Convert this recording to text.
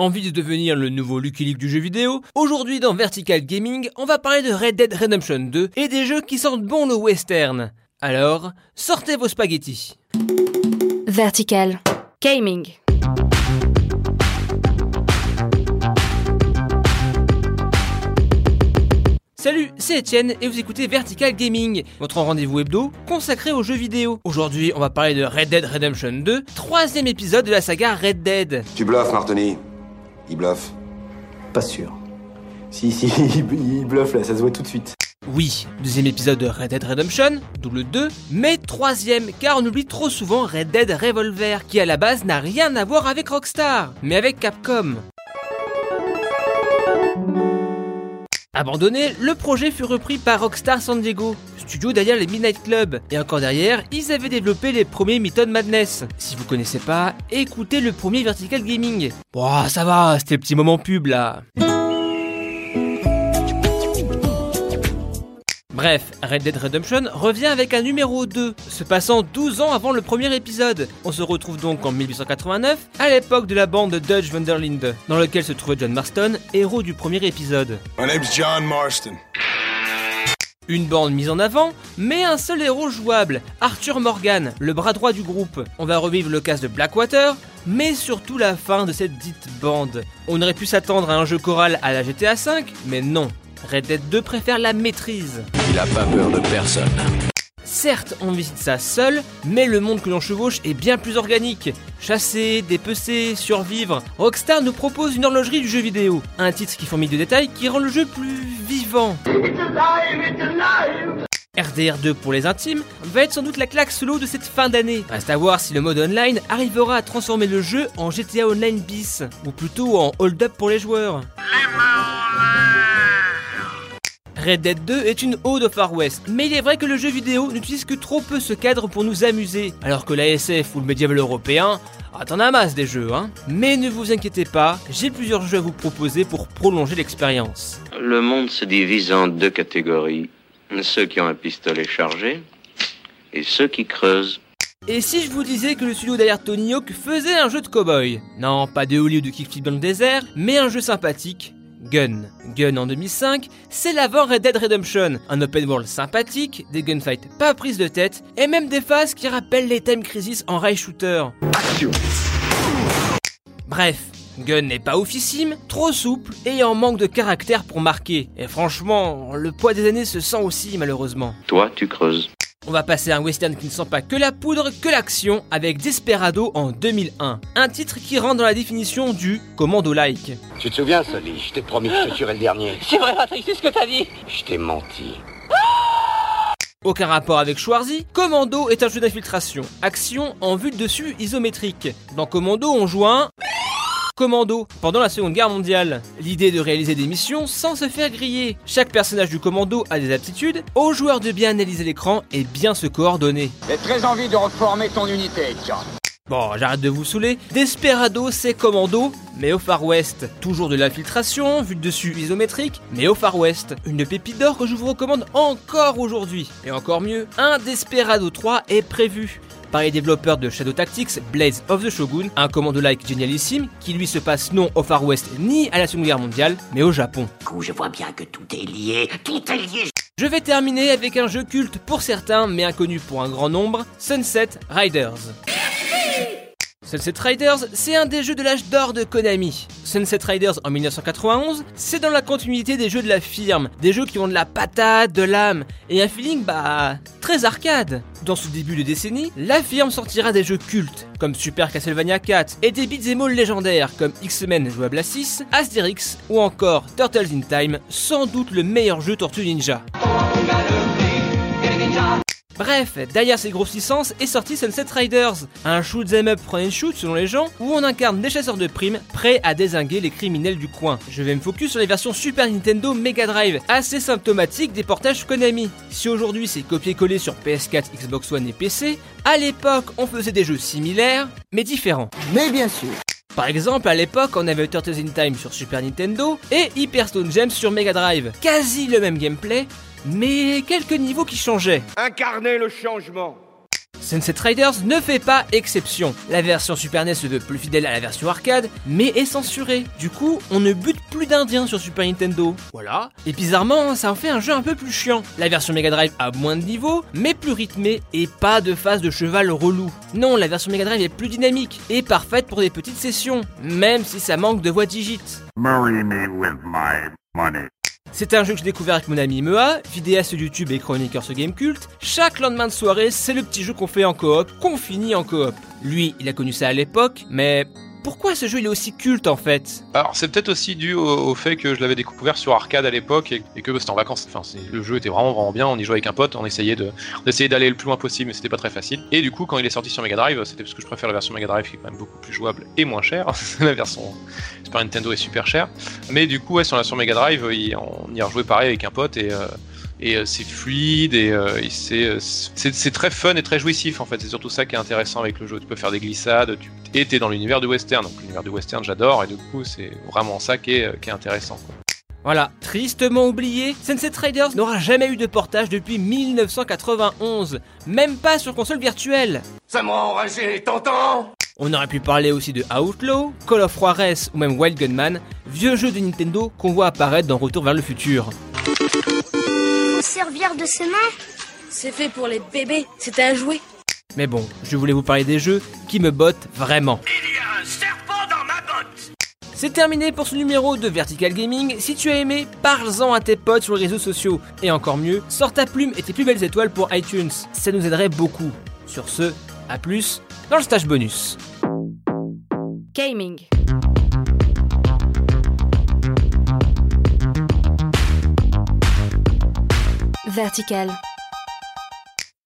Envie de devenir le nouveau Lucky Luke du jeu vidéo Aujourd'hui dans Vertical Gaming, on va parler de Red Dead Redemption 2 et des jeux qui sentent bon le western. Alors, sortez vos spaghettis. Vertical Gaming. Salut, c'est Etienne et vous écoutez Vertical Gaming, votre rendez-vous hebdo consacré aux jeux vidéo. Aujourd'hui, on va parler de Red Dead Redemption 2, troisième épisode de la saga Red Dead. Tu bluffes, Martoni. Il bluffe. Pas sûr. Si, si, il bluffe là, ça se voit tout de suite. Oui, deuxième épisode de Red Dead Redemption, double 2, mais troisième, car on oublie trop souvent Red Dead Revolver, qui à la base n'a rien à voir avec Rockstar, mais avec Capcom. Abandonné, le projet fut repris par Rockstar San Diego, studio derrière les Midnight Club, et encore derrière, ils avaient développé les premiers Mython Madness. Si vous connaissez pas, écoutez le premier Vertical Gaming. Bon, ça va, c'était le petit moment pub là. Bref, Red Dead Redemption revient avec un numéro 2, se passant 12 ans avant le premier épisode. On se retrouve donc en 1889, à l'époque de la bande de Dutch Vanderlinde, dans lequel se trouvait John Marston, héros du premier épisode. My name's John Marston. Une bande mise en avant, mais un seul héros jouable, Arthur Morgan, le bras droit du groupe. On va revivre le casse de Blackwater, mais surtout la fin de cette dite bande. On aurait pu s'attendre à un jeu choral à la GTA V, mais non. Red Dead 2 préfère la maîtrise. Il a pas peur de personne. Certes, on visite ça seul, mais le monde que l'on chevauche est bien plus organique. Chasser, dépecer, survivre. Rockstar nous propose une horlogerie du jeu vidéo. Un titre qui fourmille de détails qui rend le jeu plus vivant. RDR2 pour les intimes va être sans doute la claque solo de cette fin d'année. Reste à voir si le mode online arrivera à transformer le jeu en GTA Online bis, ou plutôt en hold up pour les joueurs. Red Dead 2 est une ode au Far West, mais il est vrai que le jeu vidéo n'utilise que trop peu ce cadre pour nous amuser, alors que la SF ou le médiéval européen, ah t'en as masse des jeux, hein. Mais ne vous inquiétez pas, j'ai plusieurs jeux à vous proposer pour prolonger l'expérience. Le monde se divise en deux catégories. Ceux qui ont un pistolet chargé et ceux qui creusent. Et si je vous disais que le studio derrière Tony Hawk faisait un jeu de cowboy? Non, pas de Holly ou de kickflip dans le désert, mais un jeu sympathique, Gun. Gun en 2005, c'est l'avant Red Dead Redemption, un open world sympathique, des gunfights pas prises de tête, et même des phases qui rappellent les Time Crisis en rail shooter. Bref, Gun n'est pas oufissime, trop souple et en manque de caractère pour marquer. Et franchement, le poids des années se sent aussi malheureusement. Toi, tu creuses. On va passer à un western qui ne sent pas que la poudre, que l'action, avec Desperado en 2001. Un titre qui rentre dans la définition du commando-like. Tu te souviens, Sully Je t'ai promis que je te tuerais le dernier. C'est vrai, Patrick, c'est ce que t'as dit. Je t'ai menti. Aucun rapport avec Schwarzy, Commando est un jeu d'infiltration. Action en vue de dessus isométrique. Dans Commando, on joue un... Commando pendant la Seconde Guerre mondiale. L'idée de réaliser des missions sans se faire griller. Chaque personnage du commando a des aptitudes, aux joueurs de bien analyser l'écran et bien se coordonner. J'ai très envie de reformer ton unité, John. Bon, j'arrête de vous saouler. Desperado, c'est commando, mais au Far West. Toujours de l'infiltration, vue de dessus isométrique, mais au Far West. Une pépite d'or que je vous recommande encore aujourd'hui. Et encore mieux, un Desperado 3 est prévu par les développeurs de Shadow Tactics, Blades of the Shogun, un commando-like génialissime qui lui se passe non au Far West ni à la Seconde Guerre mondiale, mais au Japon. Je vois bien que tout est lié, tout est lié. Je vais terminer avec un jeu culte pour certains, mais inconnu pour un grand nombre, Sunset Riders. Sunset Riders, c'est un des jeux de l'âge d'or de Konami. Sunset Riders en 1991, c'est dans la continuité des jeux de la firme, des jeux qui ont de la patate, de l'âme, et un feeling bah très arcade. Dans ce début de décennie, la firme sortira des jeux cultes, comme Super Castlevania 4, et des beat'em légendaires comme X-Men jouable à 6, Asterix, ou encore Turtles in Time, sans doute le meilleur jeu Tortue Ninja. Bref, derrière ces grosses licences est sorti Sunset Riders, un shoot them up and shoot selon les gens, où on incarne des chasseurs de primes prêts à désinguer les criminels du coin. Je vais me focus sur les versions Super Nintendo Mega Drive, assez symptomatiques des portages Konami. Si aujourd'hui c'est copié-collé sur PS4, Xbox One et PC, à l'époque on faisait des jeux similaires, mais différents. Mais bien sûr par exemple, à l'époque, on avait Turtles in Time sur Super Nintendo et Hyperstone Gems sur Mega Drive. Quasi le même gameplay, mais quelques niveaux qui changeaient. Incarner le changement. Sunset Riders ne fait pas exception. La version Super NES se veut plus fidèle à la version arcade, mais est censurée. Du coup, on ne bute plus d'indiens sur Super Nintendo. Voilà. Et bizarrement, ça en fait un jeu un peu plus chiant. La version Mega Drive a moins de niveaux, mais plus rythmé et pas de phase de cheval relou. Non, la version Mega Drive est plus dynamique et parfaite pour des petites sessions, même si ça manque de voix digites. C'est un jeu que j'ai découvert avec mon ami Mea, vidéaste YouTube et chroniqueur sur Gamecult. Chaque lendemain de soirée, c'est le petit jeu qu'on fait en coop, qu'on finit en coop. Lui, il a connu ça à l'époque, mais pourquoi ce jeu il est aussi culte en fait? Alors c'est peut-être aussi dû au, fait que je l'avais découvert sur arcade à l'époque et, que c'était en vacances. Enfin, le jeu était vraiment vraiment bien. On y jouait avec un pote, on essayait de d'essayer d'aller le plus loin possible, mais c'était pas très facile. Et du coup, quand il est sorti sur Mega Drive, c'était parce que je préfère la version Mega Drive qui est quand même beaucoup plus jouable et moins chère. la version Super Nintendo est super chère. Mais du coup, ouais, sur la Mega Drive, on y a rejoué pareil avec un pote et euh, et euh, c'est fluide et, euh, euh, c'est très fun et très jouissif en fait. C'est surtout ça qui est intéressant avec le jeu. Tu peux faire des glissades, tu et t'es dans l'univers du western. Donc l'univers du western, j'adore et du coup c'est vraiment ça qui est, qui est intéressant. Voilà, tristement oublié, Sunset Riders n'aura jamais eu de portage depuis 1991, même pas sur console virtuelle. Ça m'a enragé, t'entends? On aurait pu parler aussi de Outlaw, Call of Juarez ou même Wild Gunman, vieux jeux de Nintendo qu'on voit apparaître dans Retour vers le futur servir de ses mains C'est fait pour les bébés, c'est un jouet. Mais bon, je voulais vous parler des jeux qui me bottent vraiment. Il y a un serpent dans ma botte c'est terminé pour ce numéro de Vertical Gaming. Si tu as aimé, parle-en à tes potes sur les réseaux sociaux. Et encore mieux, sors ta plume et tes plus belles étoiles pour iTunes. Ça nous aiderait beaucoup. Sur ce, à plus dans le stage bonus. Gaming. Vertical.